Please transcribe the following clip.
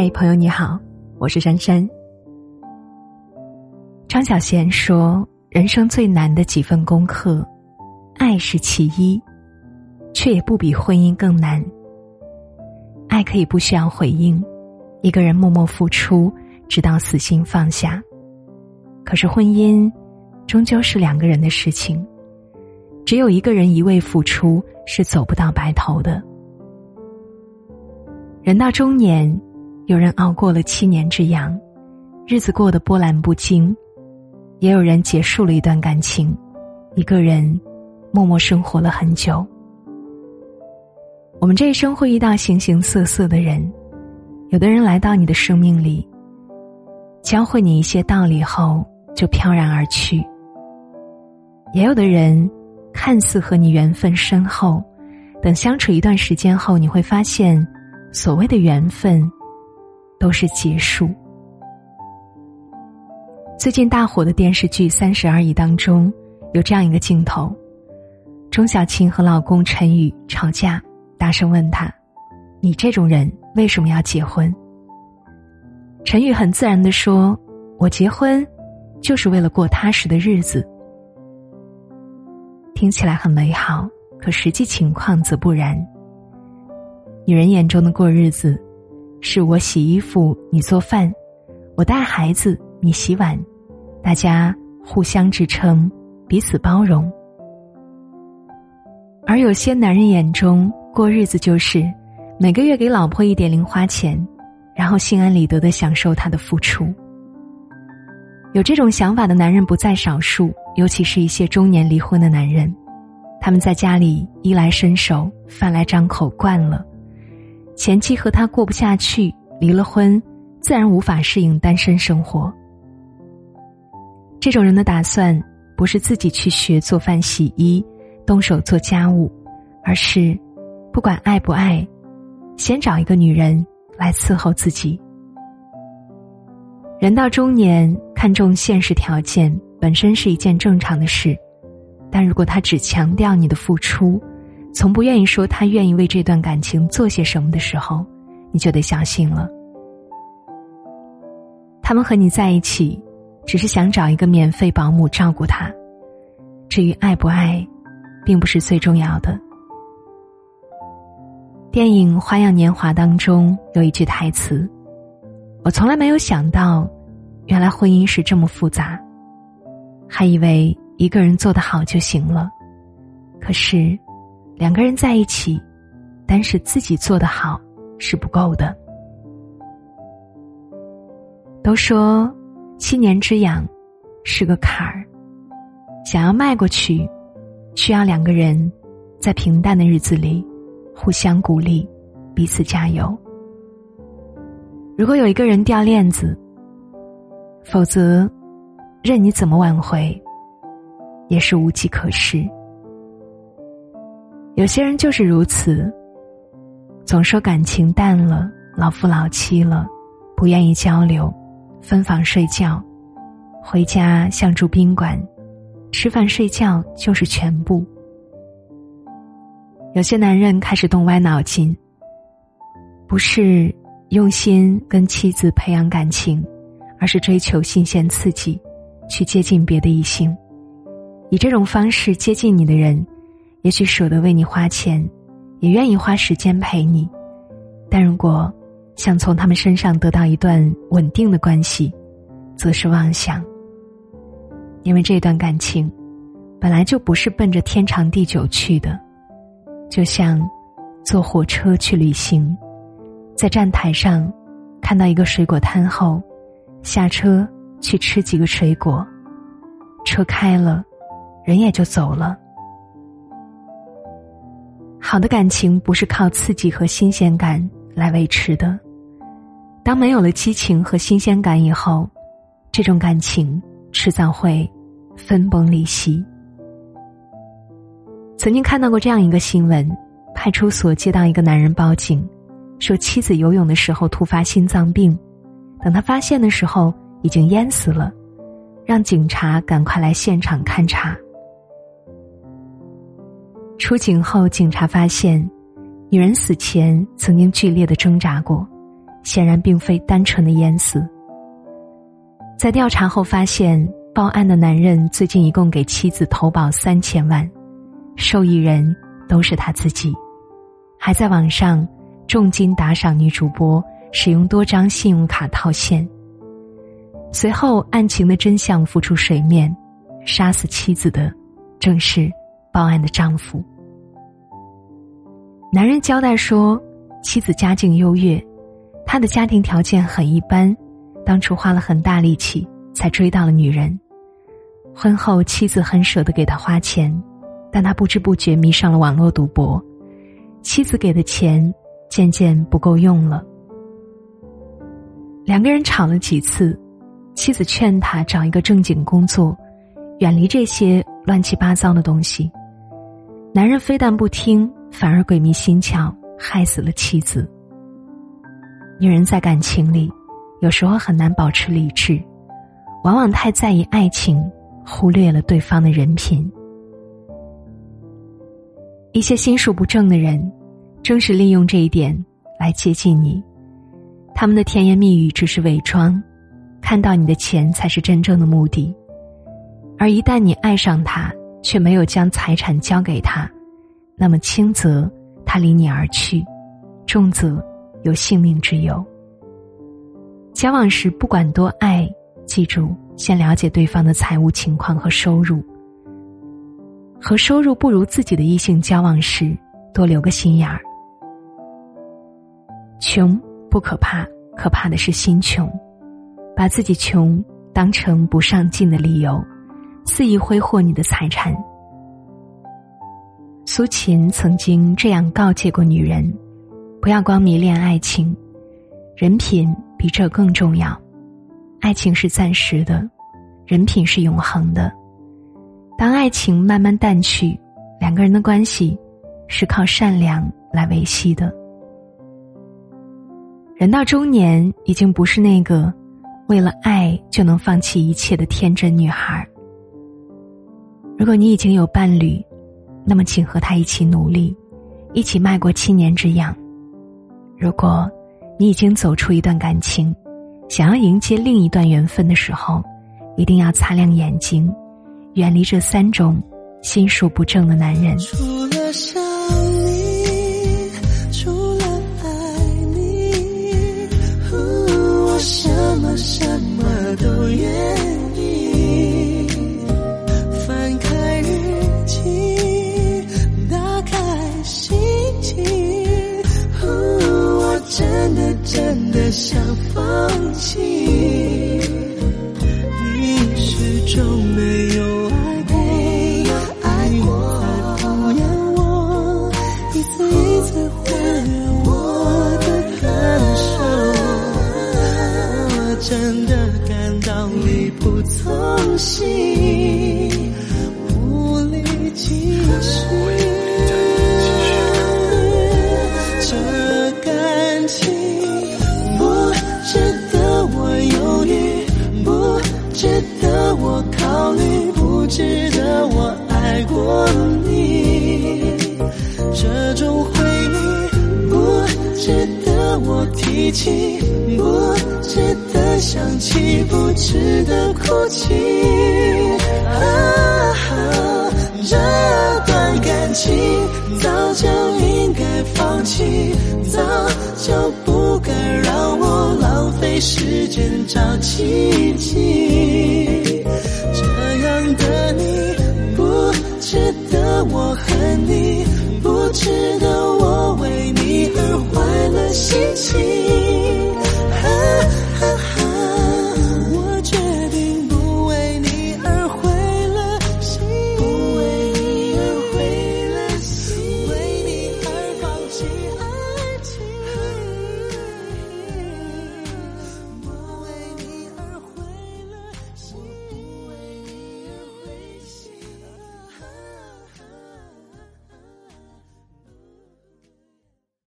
嗨，朋友你好，我是珊珊。张小娴说：“人生最难的几份功课，爱是其一，却也不比婚姻更难。爱可以不需要回应，一个人默默付出，直到死心放下。可是婚姻，终究是两个人的事情，只有一个人一味付出，是走不到白头的。人到中年。”有人熬过了七年之痒，日子过得波澜不惊；也有人结束了一段感情，一个人默默生活了很久。我们这一生会遇到形形色色的人，有的人来到你的生命里，教会你一些道理后就飘然而去；也有的人看似和你缘分深厚，等相处一段时间后，你会发现，所谓的缘分。都是结束。最近大火的电视剧《三十而已》当中，有这样一个镜头：钟小琴和老公陈宇吵架，大声问他：“你这种人为什么要结婚？”陈宇很自然的说：“我结婚，就是为了过踏实的日子。”听起来很美好，可实际情况则不然。女人眼中的过日子。是我洗衣服，你做饭；我带孩子，你洗碗。大家互相支撑，彼此包容。而有些男人眼中过日子就是每个月给老婆一点零花钱，然后心安理得的享受他的付出。有这种想法的男人不在少数，尤其是一些中年离婚的男人，他们在家里衣来伸手、饭来张口惯了。前妻和他过不下去，离了婚，自然无法适应单身生活。这种人的打算不是自己去学做饭、洗衣、动手做家务，而是不管爱不爱，先找一个女人来伺候自己。人到中年，看重现实条件本身是一件正常的事，但如果他只强调你的付出。从不愿意说他愿意为这段感情做些什么的时候，你就得小心了。他们和你在一起，只是想找一个免费保姆照顾他。至于爱不爱，并不是最重要的。电影《花样年华》当中有一句台词：“我从来没有想到，原来婚姻是这么复杂，还以为一个人做得好就行了，可是。”两个人在一起，单是自己做的好是不够的。都说七年之痒是个坎儿，想要迈过去，需要两个人在平淡的日子里互相鼓励，彼此加油。如果有一个人掉链子，否则任你怎么挽回，也是无计可施。有些人就是如此，总说感情淡了，老夫老妻了，不愿意交流，分房睡觉，回家像住宾馆，吃饭睡觉就是全部。有些男人开始动歪脑筋，不是用心跟妻子培养感情，而是追求新鲜刺激，去接近别的异性，以这种方式接近你的人。也许舍得为你花钱，也愿意花时间陪你，但如果想从他们身上得到一段稳定的关系，则是妄想。因为这段感情本来就不是奔着天长地久去的，就像坐火车去旅行，在站台上看到一个水果摊后，下车去吃几个水果，车开了，人也就走了。好的感情不是靠刺激和新鲜感来维持的。当没有了激情和新鲜感以后，这种感情迟早会分崩离析。曾经看到过这样一个新闻：派出所接到一个男人报警，说妻子游泳的时候突发心脏病，等他发现的时候已经淹死了，让警察赶快来现场勘查。出警后，警察发现，女人死前曾经剧烈的挣扎过，显然并非单纯的淹死。在调查后发现，报案的男人最近一共给妻子投保三千万，受益人都是他自己，还在网上重金打赏女主播，使用多张信用卡套现。随后，案情的真相浮出水面，杀死妻子的正是报案的丈夫。男人交代说，妻子家境优越，他的家庭条件很一般。当初花了很大力气才追到了女人，婚后妻子很舍得给他花钱，但他不知不觉迷上了网络赌博，妻子给的钱渐渐不够用了。两个人吵了几次，妻子劝他找一个正经工作，远离这些乱七八糟的东西，男人非但不听，反而鬼迷心窍，害死了妻子。女人在感情里。有时候很难保持理智，往往太在意爱情，忽略了对方的人品。一些心术不正的人，正是利用这一点来接近你。他们的甜言蜜语只是伪装，看到你的钱才是真正的目的。而一旦你爱上他，却没有将财产交给他，那么轻则他离你而去，重则有性命之忧。交往时不管多爱，记住先了解对方的财务情况和收入。和收入不如自己的异性交往时，多留个心眼儿。穷不可怕，可怕的是心穷，把自己穷当成不上进的理由，肆意挥霍你的财产。苏秦曾经这样告诫过女人：不要光迷恋爱情，人品。比这更重要，爱情是暂时的，人品是永恒的。当爱情慢慢淡去，两个人的关系是靠善良来维系的。人到中年，已经不是那个为了爱就能放弃一切的天真女孩。如果你已经有伴侣，那么请和他一起努力，一起迈过七年之痒。如果。你已经走出一段感情，想要迎接另一段缘分的时候，一定要擦亮眼睛，远离这三种心术不正的男人。真的感到力不从心无力继续这感情不值得我犹豫不值得我考虑不值得我爱过你这种回忆不值得我提起想起，不值得哭泣。啊，这段感情早就应该放弃，早就不该让我浪费时间找奇迹。这样的你不值得我恨你。